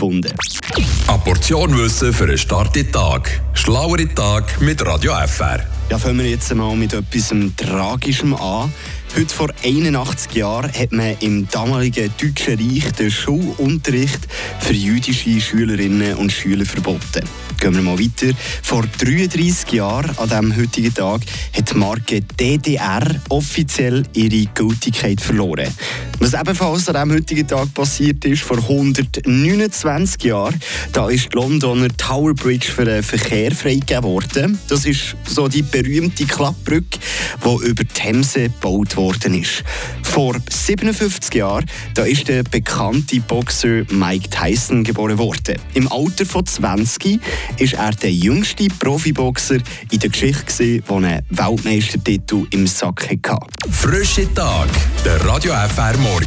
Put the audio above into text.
gefunden. Eine Portion Wissen für einen starken Tag. Schlauere Tag mit Radio FR. Ja, fangen wir jetzt mal mit etwas Tragischem an. Heute vor 81 Jahren hat man im damaligen Deutschen Reich den Schulunterricht für jüdische Schülerinnen und Schüler verboten. Gehen wir mal weiter. Vor 33 Jahren, an diesem heutigen Tag, hat die Marke DDR offiziell ihre Gültigkeit verloren. Was ebenfalls an diesem heutigen Tag passiert ist, vor 129 Jahren, da ist die Londoner Tower Bridge für den Verkehr freigegeben worden. Das ist so die berühmte Klappbrücke, die über die Themse gebaut worden ist. Vor 57 Jahren, da ist der bekannte Boxer Mike Tyson geboren worden. Im Alter von 20 ist er der jüngste Profiboxer in der Geschichte, der einen Weltmeistertitel im Sack hatte. Frische Tag, der Radio FR Morgen.